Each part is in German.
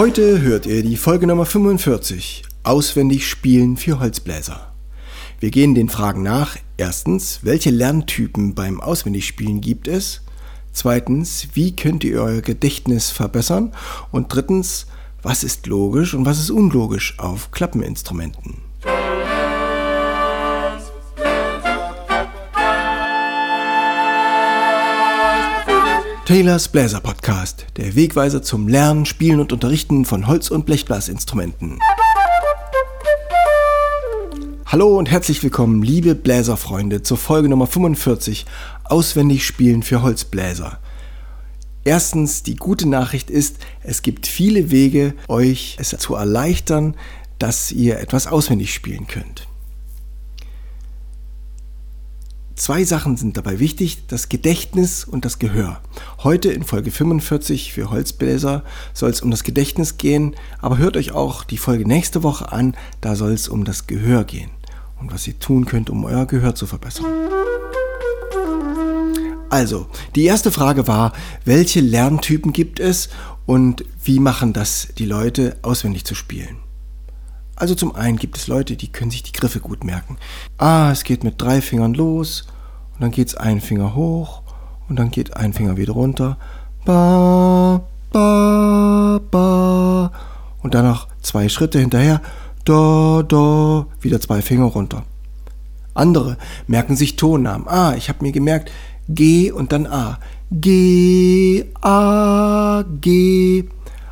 Heute hört ihr die Folge Nummer 45, Auswendig spielen für Holzbläser. Wir gehen den Fragen nach. Erstens, welche Lerntypen beim Auswendigspielen gibt es? Zweitens, wie könnt ihr euer Gedächtnis verbessern? Und drittens, was ist logisch und was ist unlogisch auf Klappeninstrumenten? Taylors Bläser Podcast, der Wegweiser zum Lernen, Spielen und Unterrichten von Holz- und Blechblasinstrumenten. Hallo und herzlich willkommen, liebe Bläserfreunde, zur Folge Nummer 45 Auswendig spielen für Holzbläser. Erstens, die gute Nachricht ist, es gibt viele Wege, euch es zu erleichtern, dass ihr etwas auswendig spielen könnt. Zwei Sachen sind dabei wichtig, das Gedächtnis und das Gehör. Heute in Folge 45 für Holzbläser soll es um das Gedächtnis gehen, aber hört euch auch die Folge nächste Woche an, da soll es um das Gehör gehen und was ihr tun könnt, um euer Gehör zu verbessern. Also, die erste Frage war, welche Lerntypen gibt es und wie machen das die Leute auswendig zu spielen? Also zum einen gibt es Leute, die können sich die Griffe gut merken. Ah, es geht mit drei Fingern los und dann geht es ein Finger hoch und dann geht ein Finger wieder runter. Ba, ba, ba. Und dann noch zwei Schritte hinterher. Da, da, wieder zwei Finger runter. Andere merken sich Tonnamen. Ah, ich habe mir gemerkt, G und dann A. G, A, G.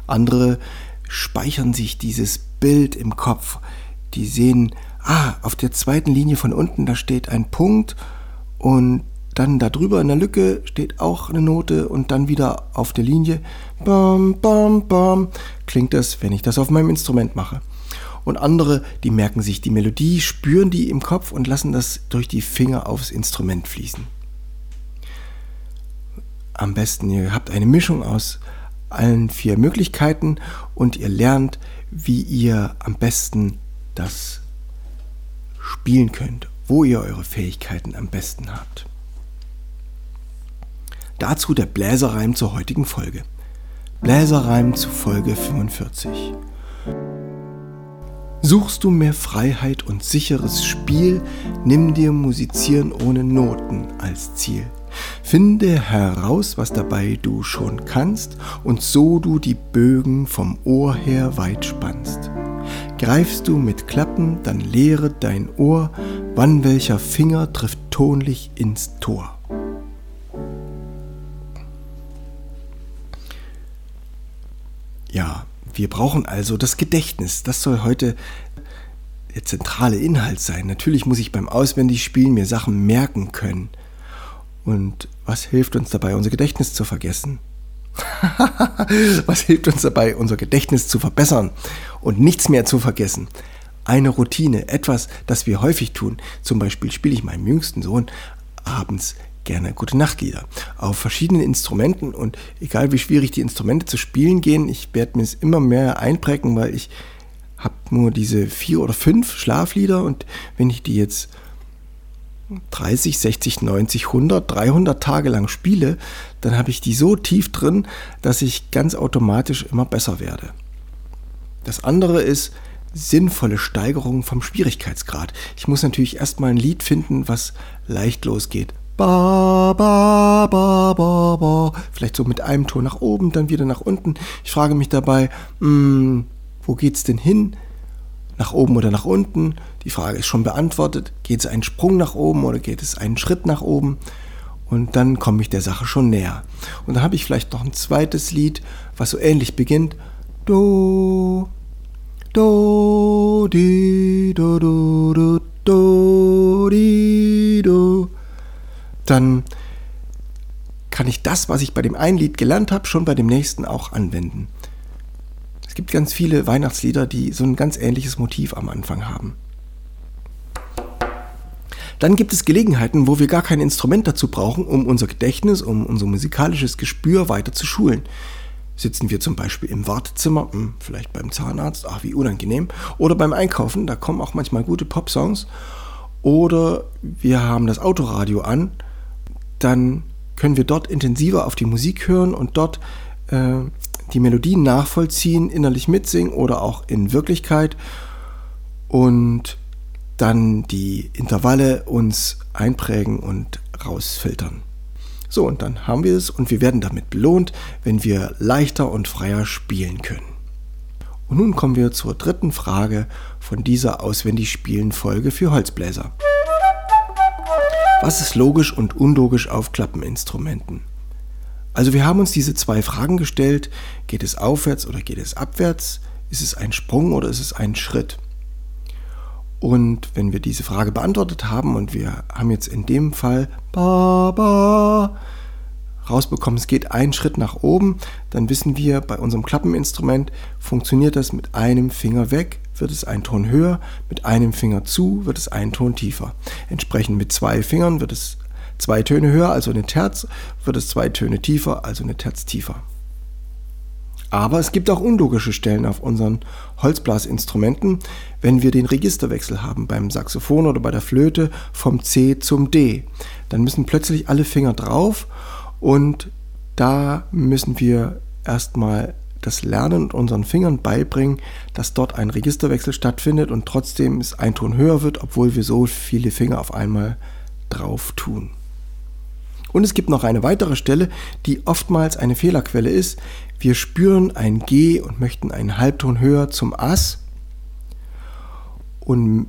Andere speichern sich dieses Bild im Kopf. Die sehen, ah, auf der zweiten Linie von unten, da steht ein Punkt und dann da drüber in der Lücke steht auch eine Note und dann wieder auf der Linie, bam, bam, bam, klingt das, wenn ich das auf meinem Instrument mache. Und andere, die merken sich die Melodie, spüren die im Kopf und lassen das durch die Finger aufs Instrument fließen. Am besten, ihr habt eine Mischung aus allen vier Möglichkeiten und ihr lernt, wie ihr am besten das spielen könnt, wo ihr eure Fähigkeiten am besten habt. Dazu der Bläserreim zur heutigen Folge. Bläserreim zu Folge 45. Suchst du mehr Freiheit und sicheres Spiel, nimm dir Musizieren ohne Noten als Ziel. Finde heraus, was dabei du schon kannst, und so du die Bögen vom Ohr her weit spannst. Greifst du mit Klappen, dann lehre dein Ohr, wann welcher Finger trifft tonlich ins Tor. Ja, wir brauchen also das Gedächtnis. Das soll heute der zentrale Inhalt sein. Natürlich muss ich beim Auswendigspielen mir Sachen merken können. Und was hilft uns dabei, unser Gedächtnis zu vergessen? was hilft uns dabei, unser Gedächtnis zu verbessern und nichts mehr zu vergessen? Eine Routine, etwas, das wir häufig tun. Zum Beispiel spiele ich meinem jüngsten Sohn abends gerne gute Nachtlieder auf verschiedenen Instrumenten und egal wie schwierig die Instrumente zu spielen gehen, ich werde mir es immer mehr einprägen, weil ich habe nur diese vier oder fünf Schlaflieder und wenn ich die jetzt 30, 60, 90, 100, 300 Tage lang spiele, dann habe ich die so tief drin, dass ich ganz automatisch immer besser werde. Das andere ist sinnvolle Steigerung vom Schwierigkeitsgrad. Ich muss natürlich erstmal ein Lied finden, was leicht losgeht. Ba, ba, ba, ba, ba. Vielleicht so mit einem Ton nach oben, dann wieder nach unten. Ich frage mich dabei, mh, hm, wo geht's denn hin? nach oben oder nach unten. Die Frage ist schon beantwortet. Geht es einen Sprung nach oben oder geht es einen Schritt nach oben? Und dann komme ich der Sache schon näher. Und dann habe ich vielleicht noch ein zweites Lied, was so ähnlich beginnt. Do, do, di, do, do, do, do, di, do. Dann kann ich das, was ich bei dem einen Lied gelernt habe, schon bei dem nächsten auch anwenden gibt ganz viele Weihnachtslieder, die so ein ganz ähnliches Motiv am Anfang haben. Dann gibt es Gelegenheiten, wo wir gar kein Instrument dazu brauchen, um unser Gedächtnis, um unser musikalisches Gespür weiter zu schulen. Sitzen wir zum Beispiel im Wartezimmer, hm, vielleicht beim Zahnarzt, ach wie unangenehm, oder beim Einkaufen, da kommen auch manchmal gute Popsongs, oder wir haben das Autoradio an, dann können wir dort intensiver auf die Musik hören und dort äh, die Melodien nachvollziehen, innerlich mitsingen oder auch in Wirklichkeit. Und dann die Intervalle uns einprägen und rausfiltern. So, und dann haben wir es und wir werden damit belohnt, wenn wir leichter und freier spielen können. Und nun kommen wir zur dritten Frage von dieser auswendig spielen Folge für Holzbläser. Was ist logisch und unlogisch auf Klappeninstrumenten? Also wir haben uns diese zwei Fragen gestellt. Geht es aufwärts oder geht es abwärts? Ist es ein Sprung oder ist es ein Schritt? Und wenn wir diese Frage beantwortet haben und wir haben jetzt in dem Fall ba, ba, rausbekommen, es geht einen Schritt nach oben, dann wissen wir, bei unserem Klappeninstrument funktioniert das mit einem Finger weg, wird es einen Ton höher, mit einem Finger zu wird es einen Ton tiefer. Entsprechend mit zwei Fingern wird es zwei Töne höher, also eine Terz, wird es zwei Töne tiefer, also eine Terz tiefer. Aber es gibt auch unlogische Stellen auf unseren Holzblasinstrumenten, wenn wir den Registerwechsel haben beim Saxophon oder bei der Flöte vom C zum D. Dann müssen plötzlich alle Finger drauf und da müssen wir erstmal das Lernen und unseren Fingern beibringen, dass dort ein Registerwechsel stattfindet und trotzdem es ein Ton höher wird, obwohl wir so viele Finger auf einmal drauf tun. Und es gibt noch eine weitere Stelle, die oftmals eine Fehlerquelle ist. Wir spüren ein G und möchten einen Halbton höher zum Ass. Und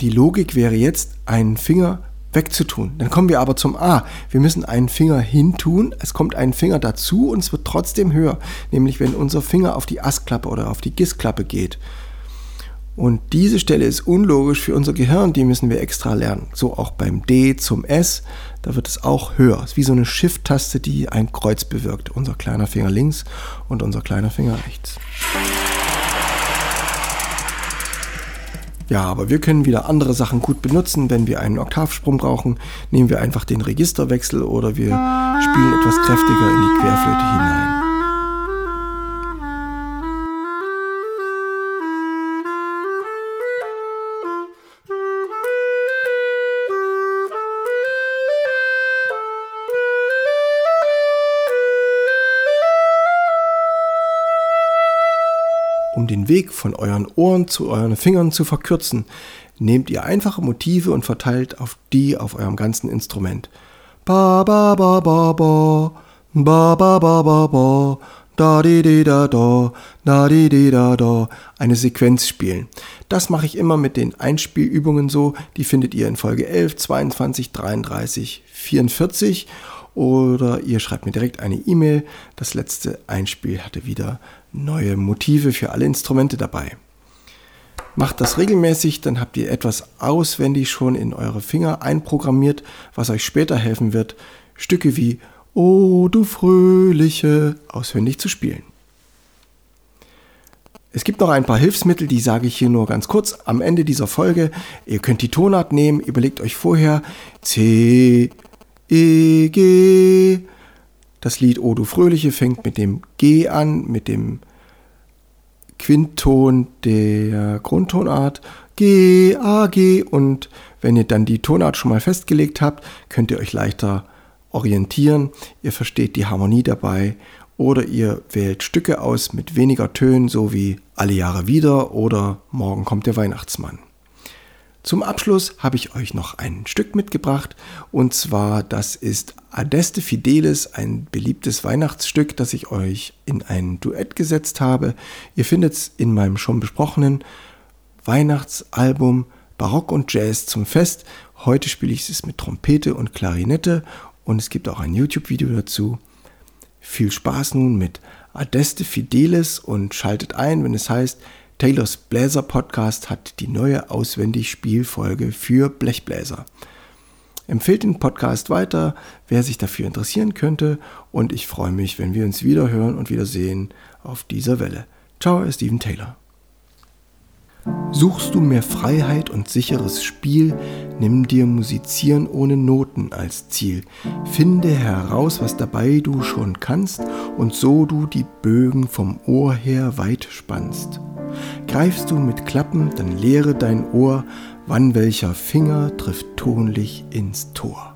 die Logik wäre jetzt, einen Finger wegzutun. Dann kommen wir aber zum A. Wir müssen einen Finger hintun, es kommt ein Finger dazu und es wird trotzdem höher. Nämlich wenn unser Finger auf die Assklappe oder auf die Gissklappe geht. Und diese Stelle ist unlogisch für unser Gehirn, die müssen wir extra lernen. So auch beim D zum S, da wird es auch höher. Es ist wie so eine Shift-Taste, die ein Kreuz bewirkt. Unser kleiner Finger links und unser kleiner Finger rechts. Ja, aber wir können wieder andere Sachen gut benutzen. Wenn wir einen Oktavsprung brauchen, nehmen wir einfach den Registerwechsel oder wir spielen etwas kräftiger in die Querflöte hinein. Um den Weg von euren Ohren zu euren Fingern zu verkürzen, nehmt ihr einfache Motive und verteilt auf die auf eurem ganzen Instrument. Ba ba ba ba ba, ba ba ba ba ba, da di di da da, da di di da da, eine Sequenz spielen. Das mache ich immer mit den Einspielübungen so, die findet ihr in Folge 11, 22, 33, 44 oder ihr schreibt mir direkt eine E-Mail. Das letzte Einspiel hatte wieder neue Motive für alle Instrumente dabei. Macht das regelmäßig, dann habt ihr etwas auswendig schon in eure Finger einprogrammiert, was euch später helfen wird, Stücke wie O du Fröhliche auswendig zu spielen. Es gibt noch ein paar Hilfsmittel, die sage ich hier nur ganz kurz am Ende dieser Folge. Ihr könnt die Tonart nehmen, überlegt euch vorher C, E, G. Das Lied O du Fröhliche fängt mit dem G an, mit dem Quintton der Grundtonart G, A, G und wenn ihr dann die Tonart schon mal festgelegt habt, könnt ihr euch leichter orientieren. Ihr versteht die Harmonie dabei oder ihr wählt Stücke aus mit weniger Tönen, so wie Alle Jahre wieder oder Morgen kommt der Weihnachtsmann. Zum Abschluss habe ich euch noch ein Stück mitgebracht und zwar das ist Adeste Fidelis, ein beliebtes Weihnachtsstück, das ich euch in ein Duett gesetzt habe. Ihr findet es in meinem schon besprochenen Weihnachtsalbum Barock und Jazz zum Fest. Heute spiele ich es mit Trompete und Klarinette und es gibt auch ein YouTube-Video dazu. Viel Spaß nun mit Adeste Fidelis und schaltet ein, wenn es heißt Taylors Bläser Podcast hat die neue auswendig Spielfolge für Blechbläser. Empfehlt den Podcast weiter, wer sich dafür interessieren könnte und ich freue mich, wenn wir uns wieder hören und wiedersehen auf dieser Welle. Ciao, Steven Taylor. Suchst du mehr Freiheit und sicheres Spiel, nimm dir Musizieren ohne Noten als Ziel. Finde heraus, was dabei du schon kannst und so du die Bögen vom Ohr her weit spannst. Greifst du mit Klappen, dann lehre dein Ohr, wann welcher Finger trifft tonlich ins Tor.